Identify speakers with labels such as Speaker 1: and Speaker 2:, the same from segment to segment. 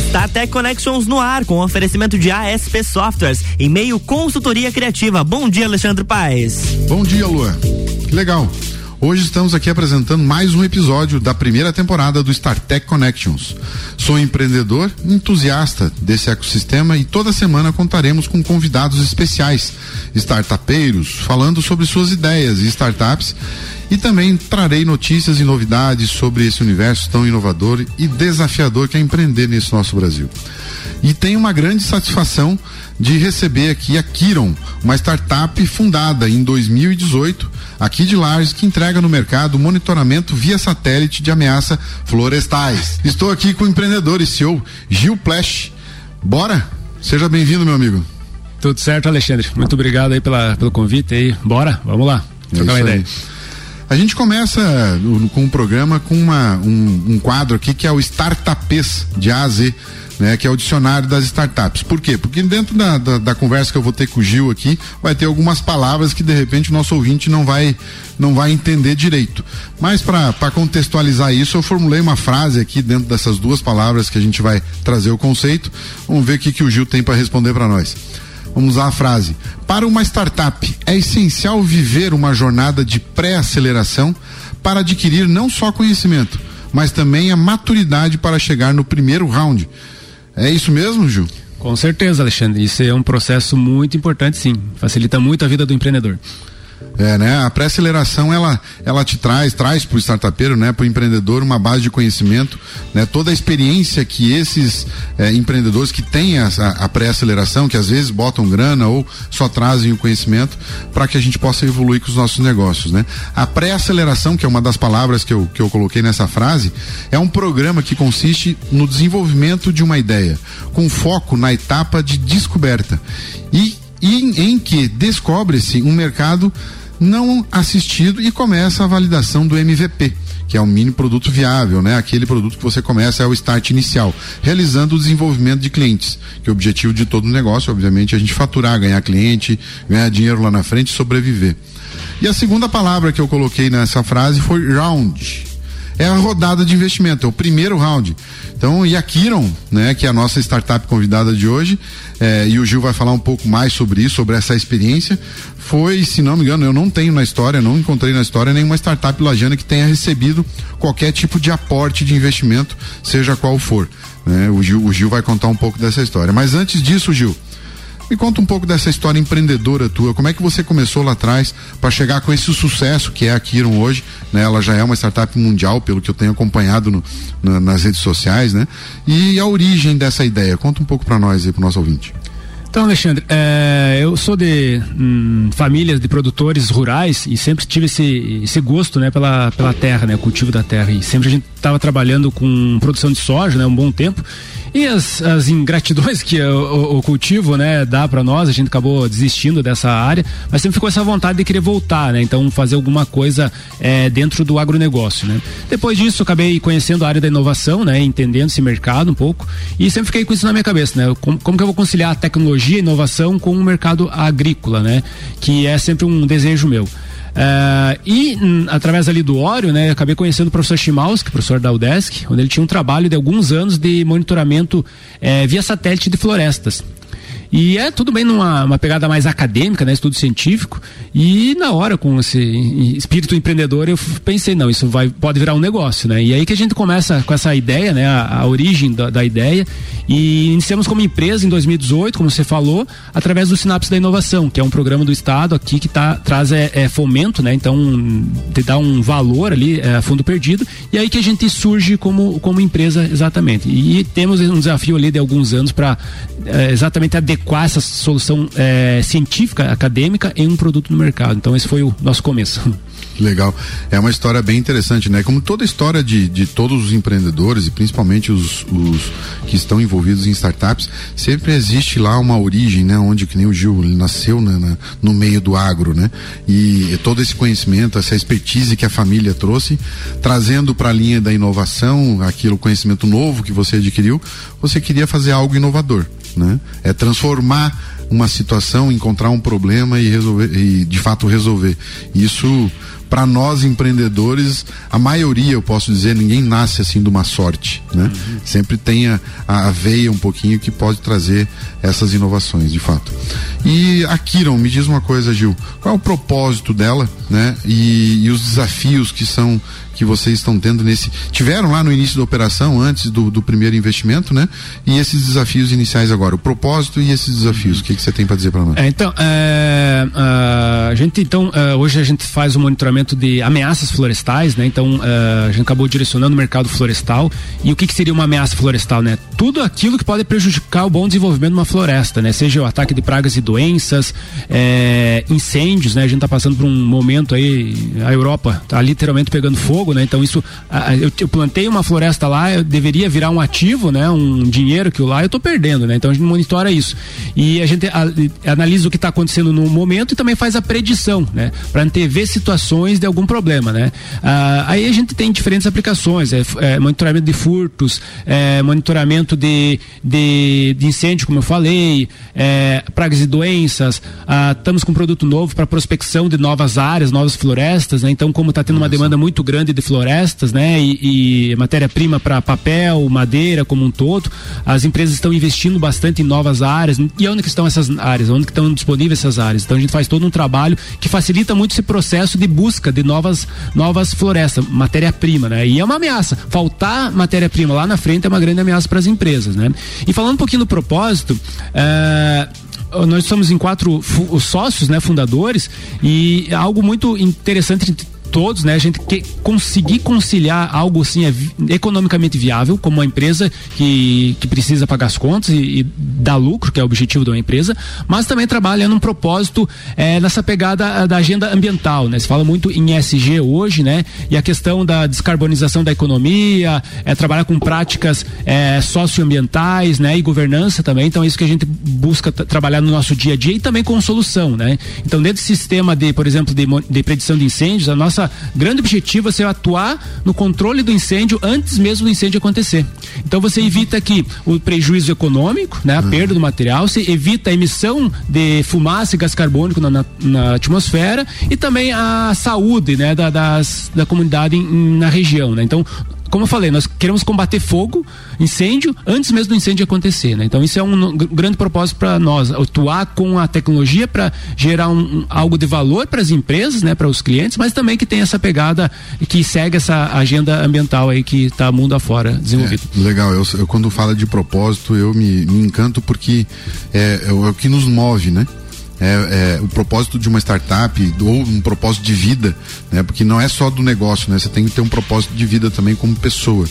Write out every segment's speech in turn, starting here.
Speaker 1: StarTech Connections no ar, com oferecimento de ASP Softwares e meio consultoria criativa. Bom dia, Alexandre Paes.
Speaker 2: Bom dia, Lua. Que legal. Hoje estamos aqui apresentando mais um episódio da primeira temporada do StarTech Connections. Sou empreendedor, entusiasta desse ecossistema e toda semana contaremos com convidados especiais, startupeiros, falando sobre suas ideias e startups e também trarei notícias e novidades sobre esse universo tão inovador e desafiador que é empreender nesse nosso Brasil. E tenho uma grande satisfação de receber aqui a Kiron, uma startup fundada em 2018 aqui de Lages que entrega no mercado monitoramento via satélite de ameaça florestais. Estou aqui com o empreendedor e CEO Gil Plash. Bora? Seja bem-vindo, meu amigo.
Speaker 3: Tudo certo, Alexandre. Muito obrigado aí pela, pelo convite aí. Bora, vamos lá.
Speaker 2: É trocar uma ideia. Aí. A gente começa com um programa com uma, um, um, quadro aqui que é o Startupes de A a Z. Né, que é o dicionário das startups. Por quê? Porque dentro da, da, da, conversa que eu vou ter com o Gil aqui, vai ter algumas palavras que de repente o nosso ouvinte não vai, não vai entender direito. Mas para contextualizar isso, eu formulei uma frase aqui dentro dessas duas palavras que a gente vai trazer o conceito. Vamos ver o que, que o Gil tem para responder para nós. Vamos usar a frase. Para uma startup, é essencial viver uma jornada de pré-aceleração para adquirir não só conhecimento, mas também a maturidade para chegar no primeiro round. É isso mesmo, Gil?
Speaker 3: Com certeza, Alexandre. Isso é um processo muito importante, sim. Facilita muito a vida do empreendedor.
Speaker 2: É, né? A pré-aceleração ela, ela te traz, traz para o startupeiro, né, para o empreendedor uma base de conhecimento, né? Toda a experiência que esses é, empreendedores que têm a, a pré-aceleração, que às vezes botam grana ou só trazem o conhecimento para que a gente possa evoluir com os nossos negócios, né? A pré-aceleração, que é uma das palavras que eu, que eu coloquei nessa frase, é um programa que consiste no desenvolvimento de uma ideia, com foco na etapa de descoberta e em, em que descobre-se um mercado não assistido e começa a validação do MVP que é um mini produto viável, né? Aquele produto que você começa é o start inicial, realizando o desenvolvimento de clientes, que é o objetivo de todo negócio, obviamente, é a gente faturar, ganhar cliente, ganhar dinheiro lá na frente e sobreviver. E a segunda palavra que eu coloquei nessa frase foi round é a rodada de investimento, é o primeiro round. Então, e a Kiron, né, que é a nossa startup convidada de hoje, é, e o Gil vai falar um pouco mais sobre isso, sobre essa experiência, foi, se não me engano, eu não tenho na história, não encontrei na história nenhuma startup lajana que tenha recebido qualquer tipo de aporte de investimento, seja qual for. Né? O, Gil, o Gil vai contar um pouco dessa história. Mas antes disso, Gil, me conta um pouco dessa história empreendedora tua. Como é que você começou lá atrás para chegar com esse sucesso que é a Kiron hoje? Né? Ela já é uma startup mundial, pelo que eu tenho acompanhado no, na, nas redes sociais, né? E a origem dessa ideia. Conta um pouco para nós aí, para nosso ouvinte.
Speaker 3: Então, Alexandre, é, eu sou de hum, família de produtores rurais e sempre tive esse, esse gosto, né, pela, pela terra, né, o cultivo da terra. E sempre a gente estava trabalhando com produção de soja, né, um bom tempo. E as, as ingratidões que o, o, cultivo, né, dá para nós, a gente acabou desistindo dessa área, mas sempre ficou essa vontade de querer voltar, né? Então fazer alguma coisa é, dentro do agronegócio, né? Depois disso, acabei conhecendo a área da inovação, né? Entendendo esse mercado um pouco e sempre fiquei com isso na minha cabeça, né? Como, como que eu vou conciliar a tecnologia e inovação com o mercado agrícola, né? Que é sempre um desejo meu. Uh, e através ali do Óleo, né, acabei conhecendo o professor Chimalski, professor da UDESC, onde ele tinha um trabalho de alguns anos de monitoramento eh, via satélite de florestas. E é tudo bem numa uma pegada mais acadêmica, né, estudo científico. E na hora, com esse espírito empreendedor, eu pensei, não, isso vai, pode virar um negócio, né? E aí que a gente começa com essa ideia, né, a, a origem da, da, ideia. E iniciamos como empresa em 2018, como você falou, através do Sinapse da Inovação, que é um programa do Estado aqui que tá, traz é, é fomento, né? Então, te dá um valor ali, é, fundo perdido. E aí que a gente surge como, como empresa exatamente. E temos um desafio ali de alguns anos para é, exatamente adequar adequar essa solução é, científica, acadêmica, em um produto no mercado. Então, esse foi o nosso começo.
Speaker 2: Legal. É uma história bem interessante, né? Como toda história de, de todos os empreendedores e principalmente os, os que estão envolvidos em startups, sempre existe lá uma origem, né? Onde que nem o Gil nasceu né? Na, no meio do agro, né? E todo esse conhecimento, essa expertise que a família trouxe, trazendo para a linha da inovação, aquilo conhecimento novo que você adquiriu, você queria fazer algo inovador né? É transformar uma situação, encontrar um problema e resolver e de fato resolver. Isso para nós empreendedores, a maioria, eu posso dizer, ninguém nasce assim de uma sorte, né? Uhum. Sempre tem a, a veia um pouquinho que pode trazer essas inovações, de fato. E a Kiron, me diz uma coisa, Gil, qual é o propósito dela, né? E, e os desafios que são que vocês estão tendo nesse. Tiveram lá no início da operação, antes do, do primeiro investimento, né? E esses desafios iniciais agora, o propósito e esses desafios, o que, que você tem para dizer para nós?
Speaker 3: É, então, é, a gente, então, é, hoje a gente faz o um monitoramento de ameaças florestais, né? Então, é, a gente acabou direcionando o mercado florestal. E o que, que seria uma ameaça florestal, né? Tudo aquilo que pode prejudicar o bom desenvolvimento de uma floresta, né? Seja o ataque de pragas e doenças, é, incêndios, né? A gente está passando por um momento aí, a Europa está literalmente pegando fogo né? Então isso, eu, eu, plantei uma floresta lá, eu deveria virar um ativo, né? Um dinheiro que eu lá eu estou perdendo, né? Então a gente monitora isso e a gente a, analisa o que está acontecendo no momento e também faz a predição, né? Para antever situações de algum problema, né? Ah, aí a gente tem diferentes aplicações, é, é monitoramento de furtos, é, monitoramento de, de, de, incêndio, como eu falei, é, pragas e doenças. Ah, estamos com um produto novo para prospecção de novas áreas, novas florestas, né? Então como está tendo uma demanda muito grande de florestas, né? E, e matéria-prima para papel, madeira como um todo. As empresas estão investindo bastante em novas áreas. E onde que estão essas áreas? Onde que estão disponíveis essas áreas? Então a gente faz todo um trabalho que facilita muito esse processo de busca de novas, novas florestas, matéria-prima, né? E é uma ameaça. Faltar matéria-prima lá na frente é uma grande ameaça para as empresas, né? E falando um pouquinho do propósito, é nós somos em quatro sócios, né, fundadores, e algo muito interessante todos, né? A gente que conseguir conciliar algo assim é, economicamente viável, como uma empresa que, que precisa pagar as contas e, e dar lucro, que é o objetivo de uma empresa, mas também trabalha num propósito é, nessa pegada da agenda ambiental, né? Se fala muito em ESG hoje, né? E a questão da descarbonização da economia, é trabalhar com práticas é, socioambientais, né? E governança também. Então é isso que a gente busca trabalhar no nosso dia a dia e também com solução, né? Então dentro do sistema de, por exemplo, de, de predição de incêndios, a nossa grande objetivo é ser atuar no controle do incêndio antes mesmo do incêndio acontecer. Então você evita aqui o prejuízo econômico, né, a uhum. perda do material, você evita a emissão de fumaça e gás carbônico na, na, na atmosfera e também a saúde, né, da, das, da comunidade em, na região, né? Então como eu falei, nós queremos combater fogo, incêndio, antes mesmo do incêndio acontecer. Né? Então, isso é um grande propósito para nós, atuar com a tecnologia para gerar um, um, algo de valor para as empresas, né, para os clientes, mas também que tem essa pegada que segue essa agenda ambiental aí que está mundo afora desenvolvida.
Speaker 2: É, legal, eu, eu, quando falo de propósito, eu me, me encanto porque é, é o que nos move, né? É, é, o propósito de uma startup ou um propósito de vida, né? Porque não é só do negócio, né? Você tem que ter um propósito de vida também como pessoa.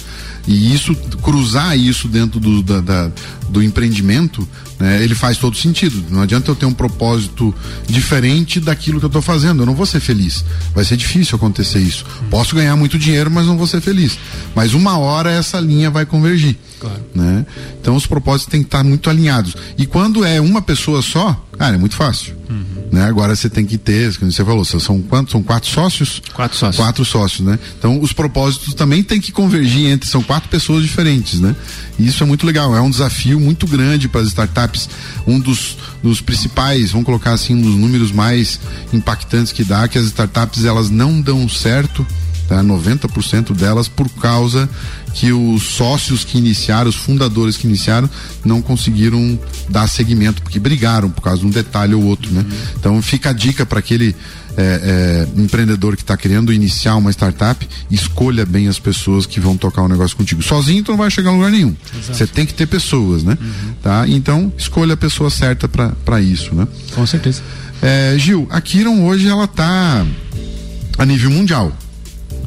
Speaker 2: E isso, cruzar isso dentro do, da, da, do empreendimento, né, ele faz todo sentido. Não adianta eu ter um propósito diferente daquilo que eu estou fazendo. Eu não vou ser feliz. Vai ser difícil acontecer isso. Posso ganhar muito dinheiro, mas não vou ser feliz. Mas uma hora essa linha vai convergir. Claro. Né? Então os propósitos têm que estar muito alinhados. E quando é uma pessoa só, cara, é muito fácil. Uhum. Né? Agora você tem que ter, como você falou, são quantos? São quatro sócios?
Speaker 3: Quatro sócios.
Speaker 2: Quatro sócios, né? Então os propósitos também têm que convergir entre, são quatro pessoas diferentes, né? E isso é muito legal, é um desafio muito grande para as startups. Um dos, dos principais, vamos colocar assim, um dos números mais impactantes que dá, que as startups elas não dão certo tá? 90% delas por causa que os sócios que iniciaram, os fundadores que iniciaram, não conseguiram dar seguimento, porque brigaram por causa de um detalhe ou outro, né? Uhum. Então fica a dica para aquele é, é, empreendedor que está querendo iniciar uma startup, escolha bem as pessoas que vão tocar o um negócio contigo. Sozinho tu não vai chegar a lugar nenhum. Você tem que ter pessoas, né? Uhum. Tá? Então escolha a pessoa certa para isso, né?
Speaker 3: Com certeza.
Speaker 2: É, Gil, a Kiron hoje ela tá a nível mundial.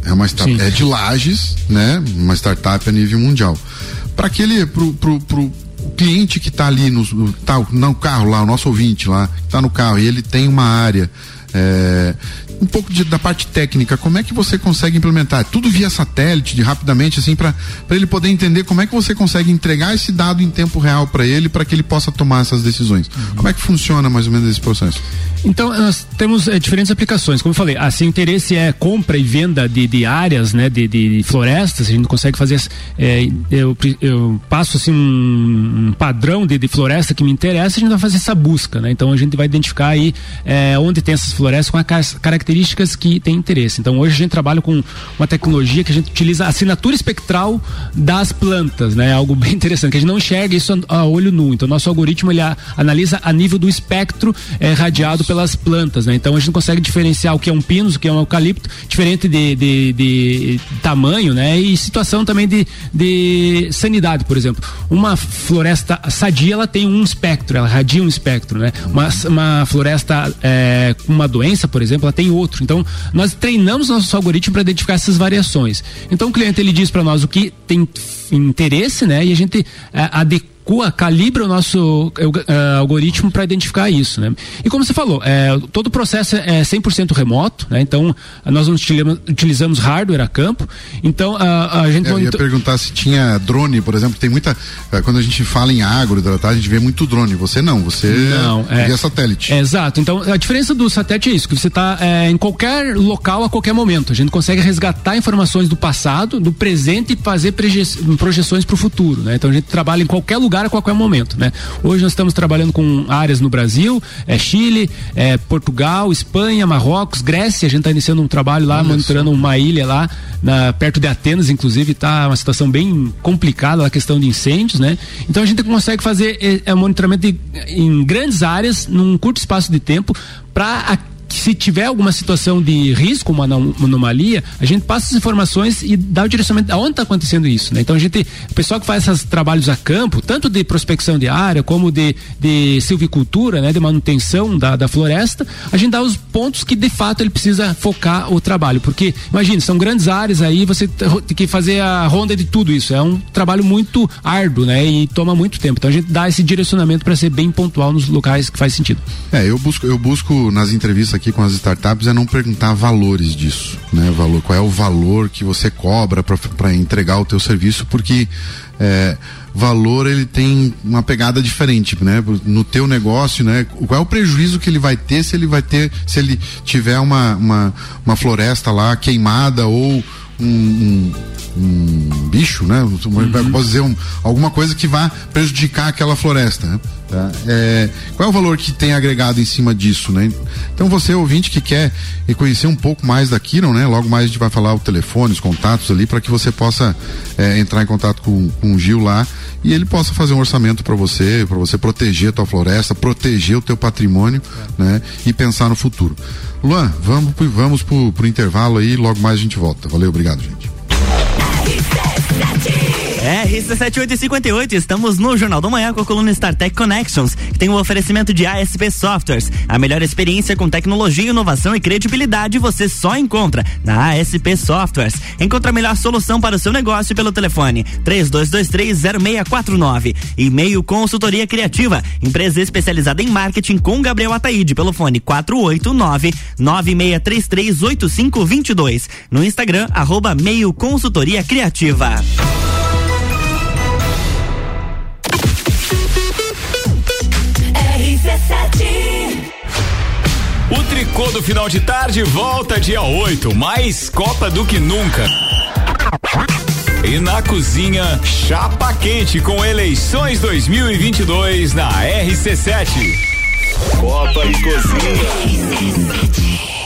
Speaker 2: É uma startup, é de lajes, né? Uma startup a nível mundial. Para aquele, pro, pro, pro cliente que está ali no, tá, no carro lá, o nosso ouvinte lá, que está no carro e ele tem uma área é, um pouco de, da parte técnica, como é que você consegue implementar? Tudo via satélite, de rapidamente, assim, para ele poder entender como é que você consegue entregar esse dado em tempo real para ele, para que ele possa tomar essas decisões. Uhum. Como é que funciona mais ou menos esse processo?
Speaker 3: Então, nós temos é, diferentes aplicações. Como eu falei, se o interesse é compra e venda de, de áreas, né, de, de, florestas, a gente consegue fazer. É, eu, eu, passo assim um, um padrão de, de, floresta que me interessa, a gente vai fazer essa busca, né? Então a gente vai identificar aí é, onde tem essas florestas com as características que tem interesse. Então hoje a gente trabalha com uma tecnologia que a gente utiliza a assinatura espectral das plantas, né? Algo bem interessante, que a gente não enxerga isso a, olho nu. Então nosso algoritmo ele a, analisa a nível do espectro é, radiado pela pelas plantas, né? Então a gente consegue diferenciar o que é um pinus, o que é um eucalipto, diferente de, de, de tamanho, né? E situação também de, de sanidade, por exemplo. Uma floresta sadia, ela tem um espectro, ela radia um espectro, né? Uma, uma floresta é, com uma doença, por exemplo, ela tem outro. Então nós treinamos nosso algoritmo para identificar essas variações. Então o cliente ele diz para nós o que tem interesse, né? E a gente é, adequa calibra o nosso uh, algoritmo para identificar isso, né? E como você falou, é, todo o processo é 100% remoto, né? Então, nós não utilizamos, hardware a campo. Então, a, a gente...
Speaker 2: É, eu ia perguntar se tinha drone, por exemplo, tem muita... É, quando a gente fala em agro, a gente vê muito drone. Você não, você não, é, via satélite.
Speaker 3: É, exato. Então, a diferença do satélite é isso, que você está é, em qualquer local a qualquer momento. A gente consegue resgatar informações do passado, do presente e fazer projeções para o futuro, né? Então, a gente trabalha em qualquer lugar lugar a qualquer momento, né? Hoje nós estamos trabalhando com áreas no Brasil, é Chile, é Portugal, Espanha, Marrocos, Grécia. A gente está iniciando um trabalho lá, Olha monitorando uma ilha lá, na, perto de Atenas, inclusive, está uma situação bem complicada a questão de incêndios, né? Então a gente consegue fazer é, é monitoramento de, em grandes áreas, num curto espaço de tempo, para se tiver alguma situação de risco, uma, anomalia, a gente passa as informações e dá o direcionamento aonde está acontecendo isso, né? Então a gente, o pessoal que faz esses trabalhos a campo, tanto de prospecção de área como de, de silvicultura, né? De manutenção da, da floresta, a gente dá os pontos que de fato ele precisa focar o trabalho, porque imagine, são grandes áreas aí, você tem que fazer a ronda de tudo isso, é um trabalho muito árduo, né? E toma muito tempo, então a gente dá esse direcionamento para ser bem pontual nos locais que faz sentido.
Speaker 2: É, eu busco, eu busco nas entrevistas aqui com as startups é não perguntar valores disso, né? Valor, qual é o valor que você cobra para entregar o teu serviço, porque é, valor ele tem uma pegada diferente, né? No teu negócio, né? Qual é o prejuízo que ele vai ter se ele vai ter, se ele tiver uma, uma, uma floresta lá queimada ou um, um, um bicho, né? Uhum. Posso dizer um, alguma coisa que vá prejudicar aquela floresta. Né? Tá? É, qual é o valor que tem agregado em cima disso, né? Então você ouvinte que quer conhecer um pouco mais da Kiron, né? Logo mais a gente vai falar o telefone, os contatos ali para que você possa é, entrar em contato com, com o Gil lá e ele possa fazer um orçamento para você, para você proteger a tua floresta, proteger o teu patrimônio, é. né? E pensar no futuro. Luan, vamos, vamos pro, pro intervalo aí, logo mais a gente volta. Valeu, obrigado, gente.
Speaker 1: RC7858, estamos no Jornal do Manhã com a coluna StarTech Connections, que tem o um oferecimento de ASP Softwares. A melhor experiência com tecnologia, inovação e credibilidade você só encontra na ASP Softwares. Encontre a melhor solução para o seu negócio pelo telefone 32230649. E-mail consultoria criativa, empresa especializada em marketing com Gabriel Ataíde pelo fone 489 96338522. No Instagram, arroba meio consultoria criativa.
Speaker 4: O tricô do final de tarde volta dia 8, mais Copa do que nunca. E na cozinha, chapa quente com eleições 2022 na RC7. Copa e cozinha.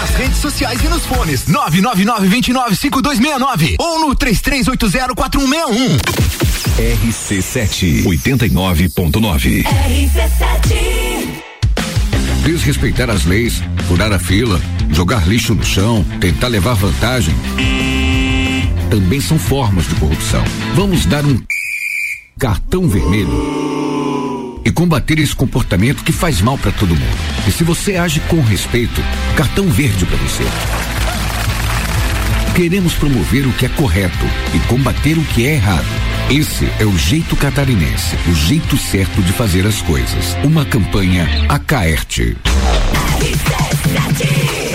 Speaker 5: nas redes sociais e nos fones 999-295269 ou no 33804161.
Speaker 6: RC7 89.9.
Speaker 7: RC7
Speaker 8: Desrespeitar as leis, furar a fila, jogar lixo no chão, tentar levar vantagem. Também são formas de corrupção. Vamos dar um cartão vermelho e combater esse comportamento que faz mal para todo mundo. E se você age com respeito, cartão verde para você. Queremos promover o que é correto e combater o que é errado. Esse é o jeito catarinense, o jeito certo de fazer as coisas. Uma campanha Acaerte.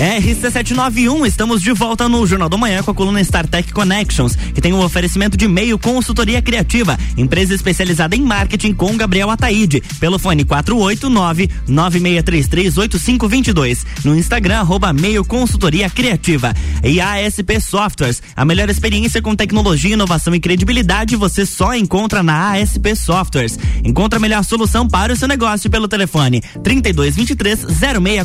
Speaker 1: RC791, estamos de volta no Jornal da Manhã com a coluna StarTech Connections, que tem um oferecimento de meio consultoria criativa, empresa especializada em marketing com Gabriel Ataíde, pelo fone 489 96338522, no Instagram arroba meio consultoria criativa. E ASP Softwares, a melhor experiência com tecnologia, inovação e credibilidade você só encontra na ASP Softwares. Encontra a melhor solução para o seu negócio pelo telefone 3223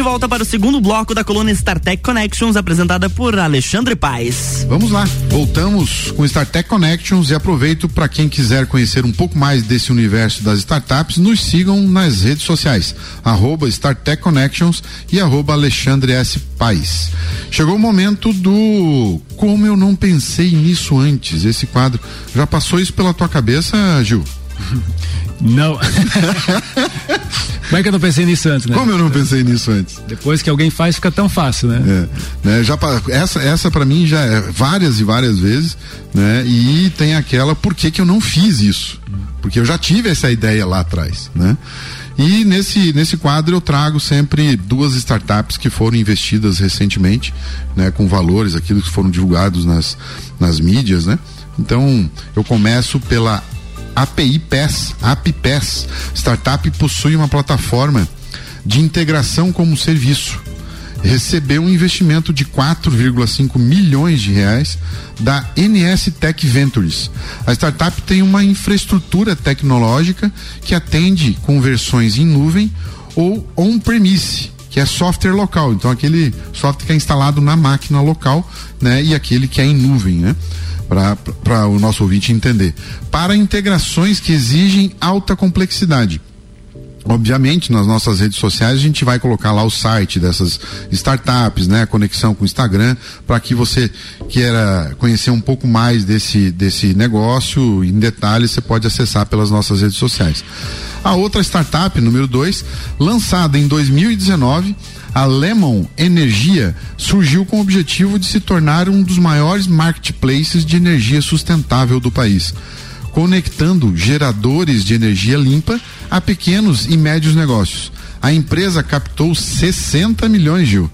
Speaker 1: De volta para o segundo bloco da coluna StarTech Connections, apresentada por Alexandre Paes.
Speaker 2: Vamos lá, voltamos com StarTech Connections e aproveito para quem quiser conhecer um pouco mais desse universo das startups, nos sigam nas redes sociais, arroba StarTech Connections e arroba Alexandre S. Paes. Chegou o momento do Como Eu Não Pensei Nisso Antes, esse quadro. Já passou isso pela tua cabeça, Gil?
Speaker 3: Não. Como é que eu não pensei nisso antes, né?
Speaker 2: Como eu não pensei nisso antes?
Speaker 3: Depois que alguém faz, fica tão fácil, né?
Speaker 2: É, né? Já, essa essa para mim já é várias e várias vezes, né? E tem aquela, por que que eu não fiz isso? Porque eu já tive essa ideia lá atrás, né? E nesse, nesse quadro eu trago sempre duas startups que foram investidas recentemente, né? Com valores, aquilo que foram divulgados nas, nas mídias, né? Então, eu começo pela API PES, API PES. Startup possui uma plataforma de integração como serviço. Recebeu um investimento de 4,5 milhões de reais da NS Tech Ventures. A startup tem uma infraestrutura tecnológica que atende com versões em nuvem ou on-premise, que é software local. Então aquele software que é instalado na máquina local, né, e aquele que é em nuvem, né? para o nosso ouvinte entender. Para integrações que exigem alta complexidade. Obviamente, nas nossas redes sociais a gente vai colocar lá o site dessas startups, né, a conexão com o Instagram, para que você queira conhecer um pouco mais desse desse negócio em detalhes, você pode acessar pelas nossas redes sociais. A outra startup, número 2, lançada em 2019, a Lemon Energia surgiu com o objetivo de se tornar um dos maiores marketplaces de energia sustentável do país, conectando geradores de energia limpa a pequenos e médios negócios. A empresa captou 60 milhões, Gil,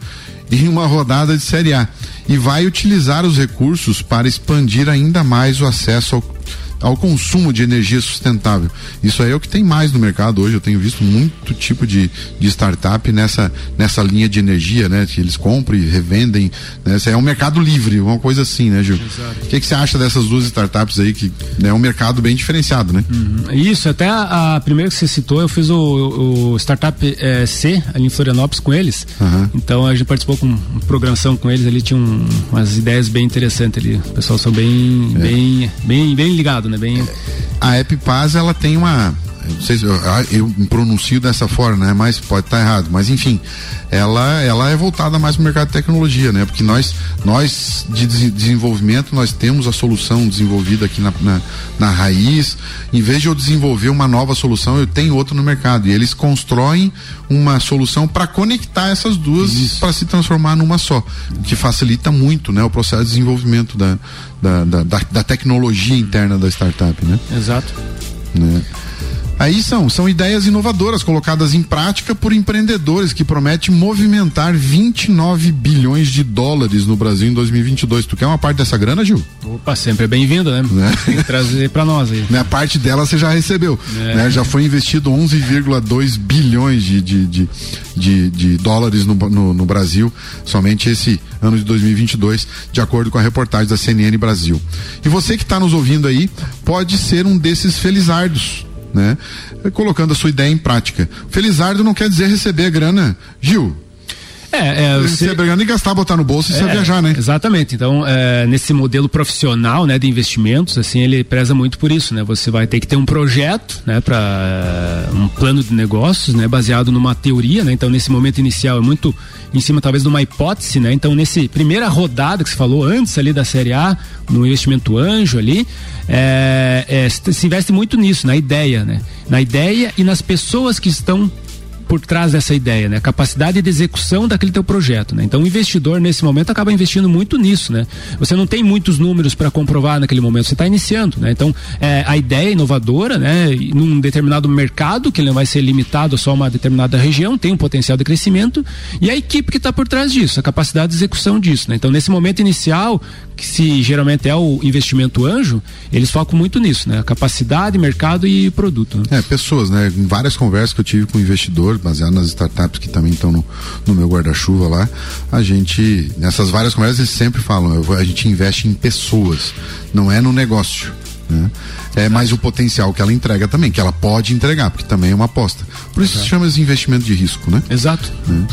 Speaker 2: em uma rodada de Série A e vai utilizar os recursos para expandir ainda mais o acesso ao ao consumo de energia sustentável. Isso aí é o que tem mais no mercado hoje. Eu tenho visto muito tipo de, de startup nessa, nessa linha de energia, né? Que eles compram e revendem. Né? Isso é um mercado livre, uma coisa assim, né, Gil? O que, que você acha dessas duas startups aí que né, é um mercado bem diferenciado, né?
Speaker 3: Uhum. Isso, até a, a, primeira que você citou, eu fiz o, o Startup é, C ali em Florianópolis com eles. Uhum. Então a gente participou com programação com eles, ali tinha um, umas ideias bem interessantes ali. O pessoal são bem, é. bem, bem, bem ligado, né? Bem...
Speaker 2: A Epipaz, ela tem uma não sei se eu, eu me pronuncio dessa forma, né? Mas pode estar tá errado. Mas enfim, ela, ela é voltada mais para o mercado de tecnologia, né? Porque nós, nós de desenvolvimento, nós temos a solução desenvolvida aqui na, na, na raiz. Em vez de eu desenvolver uma nova solução, eu tenho outra no mercado. E eles constroem uma solução para conectar essas duas para se transformar numa só. Que facilita muito né, o processo de desenvolvimento da, da, da, da, da tecnologia interna da startup, né?
Speaker 3: Exato.
Speaker 2: Né? Aí são, são ideias inovadoras colocadas em prática por empreendedores que prometem movimentar 29 bilhões de dólares no Brasil em 2022. Tu quer uma parte dessa grana, Gil?
Speaker 3: Opa, sempre é bem-vindo, né? né? Tem que trazer para nós aí.
Speaker 2: Né? A parte dela você já recebeu. É. Né? Já foi investido 11,2 bilhões de, de, de, de, de dólares no, no, no Brasil somente esse ano de 2022, de acordo com a reportagem da CNN Brasil. E você que está nos ouvindo aí pode ser um desses felizardos né? Colocando a sua ideia em prática. Felizardo não quer dizer receber grana. Gil,
Speaker 3: é, é
Speaker 2: você pegando e gastar, botar no bolso e é, viajar, né?
Speaker 3: Exatamente. Então, é, nesse modelo profissional, né, de investimentos, assim, ele preza muito por isso, né? Você vai ter que ter um projeto, né, para é, um plano de negócios, né, baseado numa teoria, né? Então, nesse momento inicial é muito em cima talvez de uma hipótese, né? Então, nesse primeira rodada que você falou antes ali da Série A, no investimento anjo ali, é, é, se investe muito nisso, na ideia, né? Na ideia e nas pessoas que estão por trás dessa ideia, né? Capacidade de execução daquele teu projeto, né? Então o investidor nesse momento acaba investindo muito nisso, né? Você não tem muitos números para comprovar naquele momento, você está iniciando, né? Então é, a ideia é inovadora, né? Num determinado mercado que ele não vai ser limitado só a uma determinada região, tem um potencial de crescimento e a equipe que está por trás disso, a capacidade de execução disso, né? Então nesse momento inicial que se geralmente é o investimento anjo, eles focam muito nisso, né? Capacidade, mercado e produto.
Speaker 2: Né? É, pessoas, né? Em várias conversas que eu tive com baseado nas startups que também estão no, no meu guarda-chuva lá, a gente, nessas várias conversas, eles sempre falam, a gente investe em pessoas, não é no negócio. Né? É mais o potencial que ela entrega também, que ela pode entregar, porque também é uma aposta. Por isso se chama de investimento de risco, né?
Speaker 3: Exato.
Speaker 2: Né?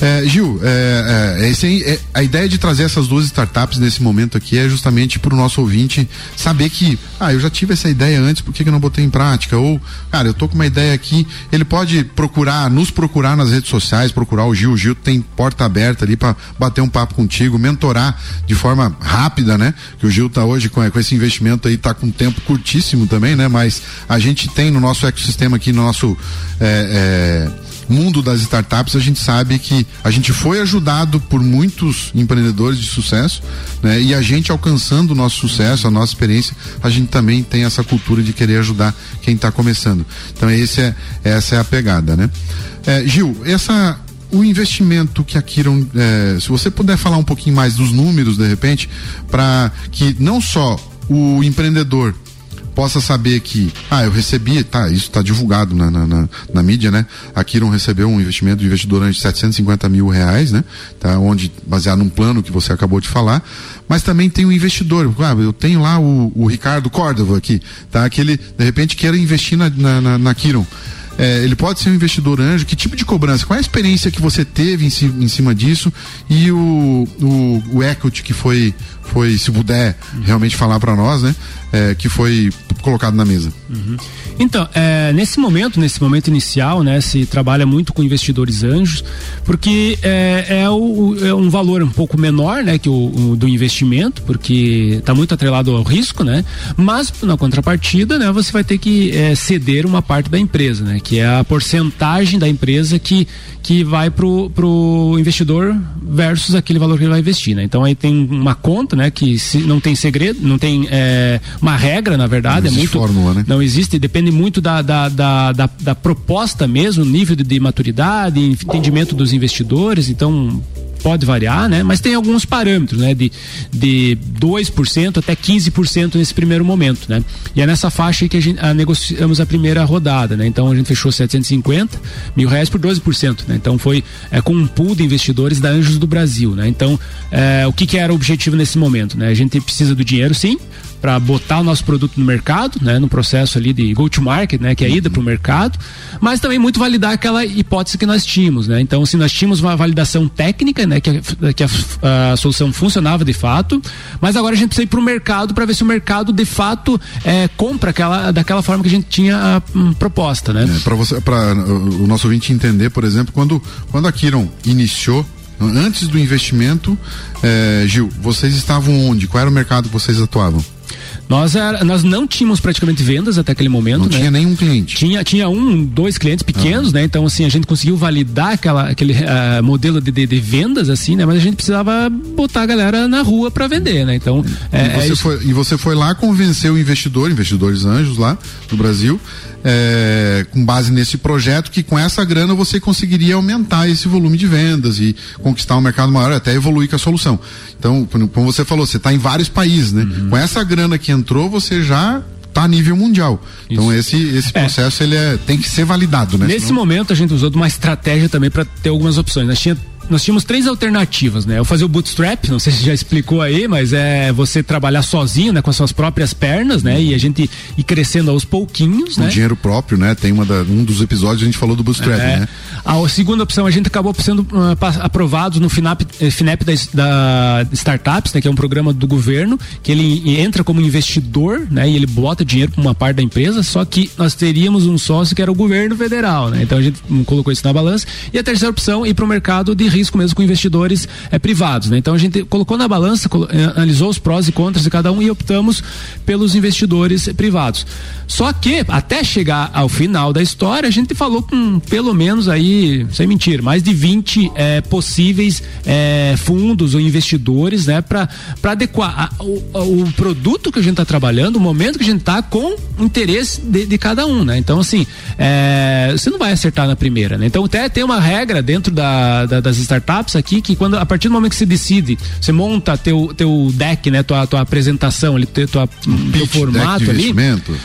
Speaker 2: É, Gil, é, é, esse, é, a ideia de trazer essas duas startups nesse momento aqui é justamente para o nosso ouvinte saber que, ah, eu já tive essa ideia antes, por que, que eu não botei em prática? Ou, cara, eu tô com uma ideia aqui, ele pode procurar, nos procurar nas redes sociais, procurar o Gil. O Gil tem porta aberta ali para bater um papo contigo, mentorar de forma rápida, né? Que o Gil tá hoje com, com esse investimento aí, tá com tempo curtíssimo também, né? Mas a gente tem no nosso ecossistema aqui, no nosso. É, é, mundo das startups, a gente sabe que a gente foi ajudado por muitos empreendedores de sucesso, né? E a gente alcançando o nosso sucesso, a nossa experiência, a gente também tem essa cultura de querer ajudar quem está começando. Então esse é, essa é a pegada, né? É, Gil, essa o investimento que a Kiron, é, se você puder falar um pouquinho mais dos números de repente, para que não só o empreendedor possa saber que, ah, eu recebi, tá, isso está divulgado na, na, na, na, mídia, né? A Kiron recebeu um investimento do investidor de 750 mil reais, né? Tá, onde, baseado num plano que você acabou de falar, mas também tem um investidor, ah, eu tenho lá o, o Ricardo Córdova aqui, tá? Que ele, de repente, queira investir na, na, na, na Kiron. É, ele pode ser um investidor anjo? Que tipo de cobrança? Qual é a experiência que você teve em, si, em cima disso? E o, o, o equity que foi, foi, se puder realmente falar para nós, né? É, que foi colocado na mesa.
Speaker 3: Uhum. Então, é, nesse momento, nesse momento inicial, né, se trabalha muito com investidores anjos, porque é, é, o, é um valor um pouco menor, né, que o, o do investimento, porque está muito atrelado ao risco, né, mas na contrapartida, né, você vai ter que é, ceder uma parte da empresa, né, que é a porcentagem da empresa que que vai pro, pro investidor versus aquele valor que ele vai investir, né? Então aí tem uma conta, né, que se, não tem segredo, não tem é, uma regra, na verdade,
Speaker 2: não
Speaker 3: é muito
Speaker 2: fórmula, né?
Speaker 3: não existe, depende muito da, da, da, da, da proposta mesmo, nível de, de maturidade, entendimento dos investidores, então pode variar, né? Mas tem alguns parâmetros, né? De, de 2% até 15% nesse primeiro momento, né? E é nessa faixa que a gente a, negociamos a primeira rodada, né? Então a gente fechou 750 mil reais por 12%, né? Então foi é, com um pool de investidores da Anjos do Brasil, né? Então é, o que, que era o objetivo nesse momento, né? A gente precisa do dinheiro, sim, para botar o nosso produto no mercado, né, no processo ali de go to market, né, que é a ida para o mercado, mas também muito validar aquela hipótese que nós tínhamos, né? Então, assim, nós tínhamos uma validação técnica, né, que a, que a, a solução funcionava de fato, mas agora a gente precisa ir para o mercado para ver se o mercado de fato é, compra aquela daquela forma que a gente tinha a, um, proposta, né?
Speaker 2: É, para você, para o nosso ouvinte entender, por exemplo, quando quando a Kiron iniciou antes do investimento, eh, Gil, vocês estavam onde? Qual era o mercado que vocês atuavam?
Speaker 3: Nós, era, nós não tínhamos praticamente vendas até aquele momento.
Speaker 2: Não
Speaker 3: né?
Speaker 2: tinha nenhum cliente.
Speaker 3: Tinha, tinha um, dois clientes pequenos, né? Então, assim, a gente conseguiu validar aquela, aquele uh, modelo de, de, de, vendas, assim, né? Mas a gente precisava botar a galera na rua para vender, né? Então.
Speaker 2: É, e, você é foi, e você foi lá convencer o investidor, investidores anjos lá no Brasil, é, com base nesse projeto, que com essa grana você conseguiria aumentar esse volume de vendas e conquistar um mercado maior, até evoluir com a solução. Então, como você falou, você está em vários países, né? Uhum. Com essa grana que entrou, você já está a nível mundial. Então, Isso. Então esse, esse processo é. ele é, tem que ser validado, né?
Speaker 3: Nesse Senão... momento a gente usou de uma estratégia também para ter algumas opções. Nós tinha nós tínhamos três alternativas, né? Eu fazer o bootstrap, não sei se já explicou aí, mas é você trabalhar sozinho, né? Com as suas próprias pernas, né? E a gente ir crescendo aos pouquinhos,
Speaker 2: com
Speaker 3: né?
Speaker 2: dinheiro próprio, né? Tem uma da, um dos episódios a gente falou do bootstrap, é, né?
Speaker 3: A segunda opção, a gente acabou sendo uh, aprovados no FINAP, eh, FINEP da, da, Startups, né? Que é um programa do governo, que ele entra como investidor, né? E ele bota dinheiro para uma parte da empresa, só que nós teríamos um sócio que era o governo federal, né? Então a gente colocou isso na balança. E a terceira opção, ir para o mercado de risco mesmo com investidores é, privados. Né? Então a gente colocou na balança, eh, analisou os prós e contras de cada um e optamos pelos investidores privados. Só que até chegar ao final da história, a gente falou com pelo menos aí, sem mentir, mais de 20 é, possíveis é, fundos ou investidores, né, para adequar a, o, o, produto que a gente está trabalhando, o momento que a gente está com o interesse de, de, cada um, né? Então assim, é, você não vai acertar na primeira, né? Então até tem uma regra dentro da, da, das startups aqui que quando a partir do momento que você decide, você monta teu teu deck, né, tua tua apresentação, ali, teu, tua, teu formato ali,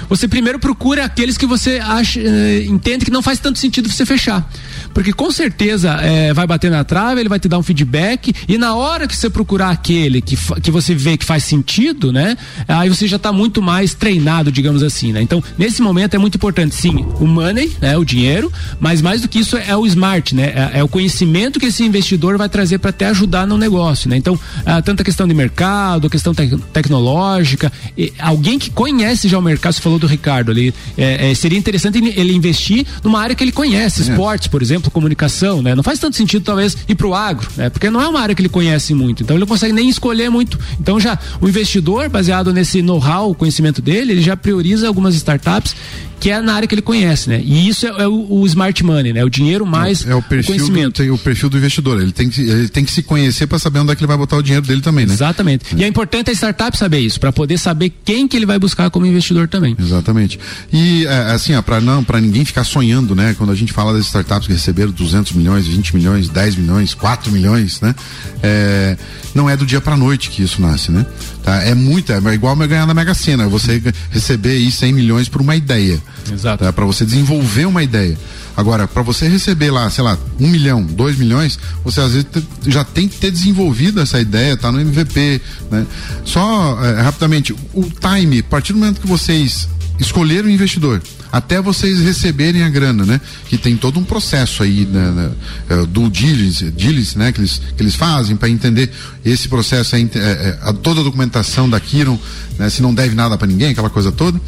Speaker 3: você primeiro procura aqueles que você acha, eh, entende que não faz tanto sentido você fechar. Porque com certeza eh, vai bater na trave, ele vai te dar um feedback e na hora que você procurar aquele que, que você vê que faz sentido, né? Aí você já está muito mais treinado, digamos assim, né? Então, nesse momento é muito importante, sim, o money, né? O dinheiro, mas mais do que isso é o smart, né? É, é o conhecimento que esse investidor vai trazer para até ajudar no negócio, né? Então, ah, tanta questão de mercado, questão te tecnológica, alguém que conhece já o mercado, você falou do Ricardo ali. É, é, seria interessante ele investir numa área que ele conhece, é. esportes, por exemplo, comunicação, né? Não faz tanto sentido, talvez, ir pro agro, né? Porque não é uma área que ele conhece muito. Então ele não consegue nem escolher muito. Então já o investidor, baseado nesse know-how, conhecimento dele, ele já prioriza algumas startups que é na área que ele conhece, né? E isso é, é o, o, smart money, né? O dinheiro mais
Speaker 2: é, é o, perfil o conhecimento. Do, o perfil do investidor. Ele tem que, ele tem que se conhecer para saber onde é que ele vai botar o dinheiro dele também, né?
Speaker 3: Exatamente. É. E é importante a startup saber isso, para poder saber quem que ele vai buscar como investidor também.
Speaker 2: Exatamente. E é, assim, para não, para ninguém ficar sonhando, né? Quando a gente fala das startups que receberam 200 milhões, 20 milhões, 10 milhões, 4 milhões, né? É, não é do dia para noite que isso nasce, né? Tá? É muito, é igual ganhar na Mega Sena, você receber aí 100 milhões por uma ideia.
Speaker 3: Exato.
Speaker 2: Tá? Para você desenvolver uma ideia. Agora, para você receber lá, sei lá, um milhão, dois milhões, você às vezes já tem que ter desenvolvido essa ideia, tá no MVP, né? Só é, rapidamente, o time, a partir do momento que vocês escolheram o investidor, até vocês receberem a grana, né? Que tem todo um processo aí né, né, é, do diligence, diligence, né? Que eles, que eles fazem para entender esse processo, é, é, é, toda a documentação da Kiron, né? Se não deve nada para ninguém, aquela coisa toda.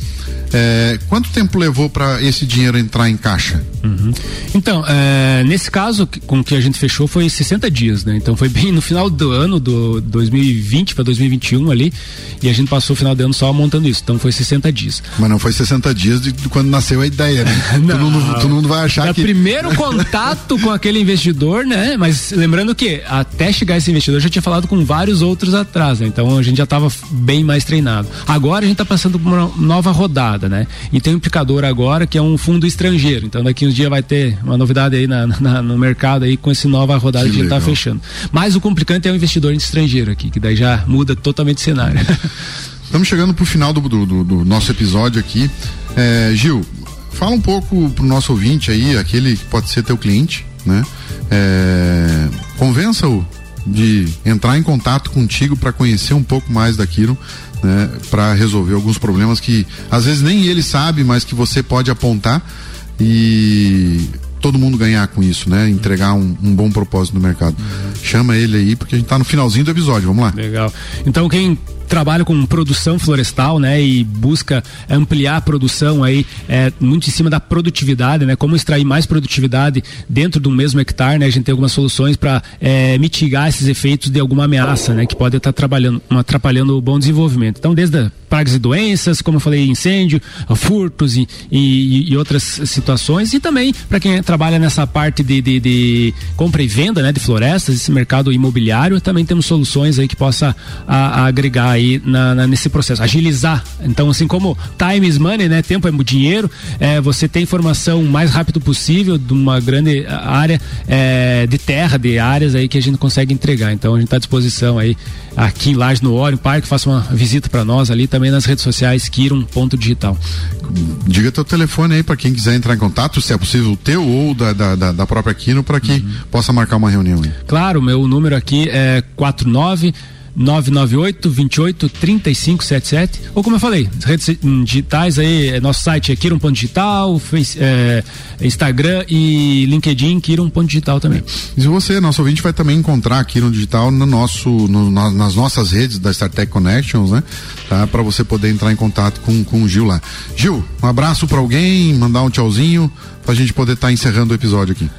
Speaker 2: É, quanto tempo levou para esse dinheiro entrar em caixa?
Speaker 3: Uhum. Então, é, nesse caso, com que a gente fechou foi 60 dias, né? Então foi bem no final do ano, do 2020 para 2021 ali, e a gente passou o final do ano só montando isso. Então foi 60 dias.
Speaker 2: Mas não foi 60 dias de, de quando nasceu a ideia, né? não, todo, mundo, todo mundo vai achar
Speaker 3: é
Speaker 2: que.
Speaker 3: primeiro contato com aquele investidor, né? Mas lembrando que até chegar esse investidor, já tinha falado com vários outros atrás, né? Então a gente já estava bem mais treinado. Agora a gente está passando por uma nova rodada, né? E tem um implicador agora que é um fundo estrangeiro. Então daqui uns dias vai ter uma novidade aí na, na, no mercado aí com essa nova rodada que, que a gente está fechando. Mas o complicante é o investidor estrangeiro aqui, que daí já muda totalmente o cenário.
Speaker 2: Estamos chegando para o final do, do, do, nosso episódio aqui. É, Gil, fala um pouco pro nosso ouvinte aí, aquele que pode ser teu cliente, né? É, Convença-o de entrar em contato contigo para conhecer um pouco mais daquilo, né? Para resolver alguns problemas que às vezes nem ele sabe, mas que você pode apontar e todo mundo ganhar com isso, né? Entregar um, um bom propósito no mercado. Uhum. Chama ele aí, porque a gente está no finalzinho do episódio, vamos lá.
Speaker 3: Legal. Então, quem trabalha com produção florestal, né? E busca ampliar a produção aí, é, muito em cima da produtividade, né? Como extrair mais produtividade dentro do mesmo hectare, né? A gente tem algumas soluções para é, mitigar esses efeitos de alguma ameaça, né? Que pode estar trabalhando, atrapalhando o bom desenvolvimento. Então, desde pragas e doenças, como eu falei, incêndio, furtos e, e, e outras situações, e também para quem trabalha nessa parte de, de, de, compra e venda, né? De florestas, esse mercado imobiliário, também temos soluções aí que possa a, a agregar aí na, na, nesse processo, agilizar. Então, assim como time is money, né? Tempo é dinheiro, é, você tem informação o mais rápido possível de uma grande área é, de terra, de áreas aí que a gente consegue entregar. Então, a gente está à disposição aí aqui em Laje no Orion Parque, faça uma visita para nós ali, também nas redes sociais, Kiron ponto digital.
Speaker 2: Diga teu telefone aí para quem quiser entrar em contato, se é possível o teu ou da, da, da própria Kino, para que uhum. possa marcar uma reunião aí.
Speaker 3: Claro, meu número aqui é 49 998 28 3577 ou como eu falei, redes digitais aí, é nosso site é Kiron.digital, é, Instagram e LinkedIn Kiron.digital também.
Speaker 2: E você, nosso ouvinte, vai também encontrar Kiron Digital no nosso, no, nas nossas redes da StarTech Connections, né? Tá? Para você poder entrar em contato com, com o Gil lá. Gil, um abraço para alguém, mandar um tchauzinho, pra gente poder estar tá encerrando o episódio aqui.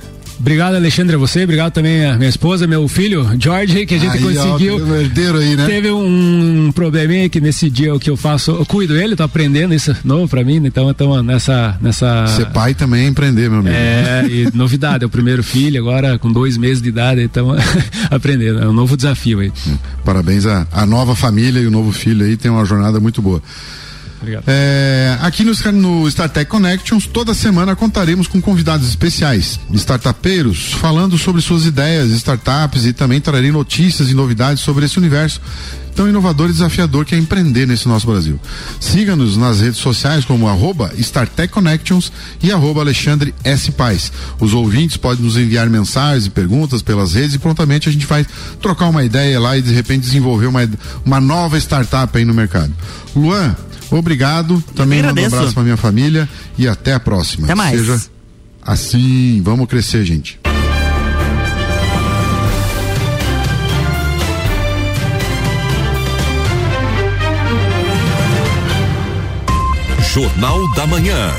Speaker 3: Obrigado, Alexandre, a você. Obrigado também a minha esposa, meu filho, George, que a gente aí, conseguiu.
Speaker 2: Ó, aí, né?
Speaker 3: Teve um probleminha que nesse dia o que eu faço, eu cuido ele, tô aprendendo isso novo pra mim, então estamos nessa, nessa.
Speaker 2: Ser pai também é empreender, meu amigo.
Speaker 3: É, e novidade, é o primeiro filho, agora com dois meses de idade, estamos aprendendo. É um novo desafio aí.
Speaker 2: Parabéns à, à nova família e o novo filho aí, tem uma jornada muito boa. Obrigado. É, aqui no, no StarTech Connections, toda semana contaremos com convidados especiais, startupeiros, falando sobre suas ideias, startups e também trarei notícias e novidades sobre esse universo tão inovador e desafiador que é empreender nesse nosso Brasil. Siga-nos nas redes sociais como arroba StarTech Connections e arroba Alexandre S. Paz. Os ouvintes podem nos enviar mensagens e perguntas pelas redes e prontamente a gente vai trocar uma ideia lá e de repente desenvolver uma, uma nova startup aí no mercado. Luan, Obrigado. Também mando um abraço pra minha família e até a próxima.
Speaker 1: Até mais. Seja
Speaker 2: assim, vamos crescer, gente.
Speaker 6: Jornal da Manhã.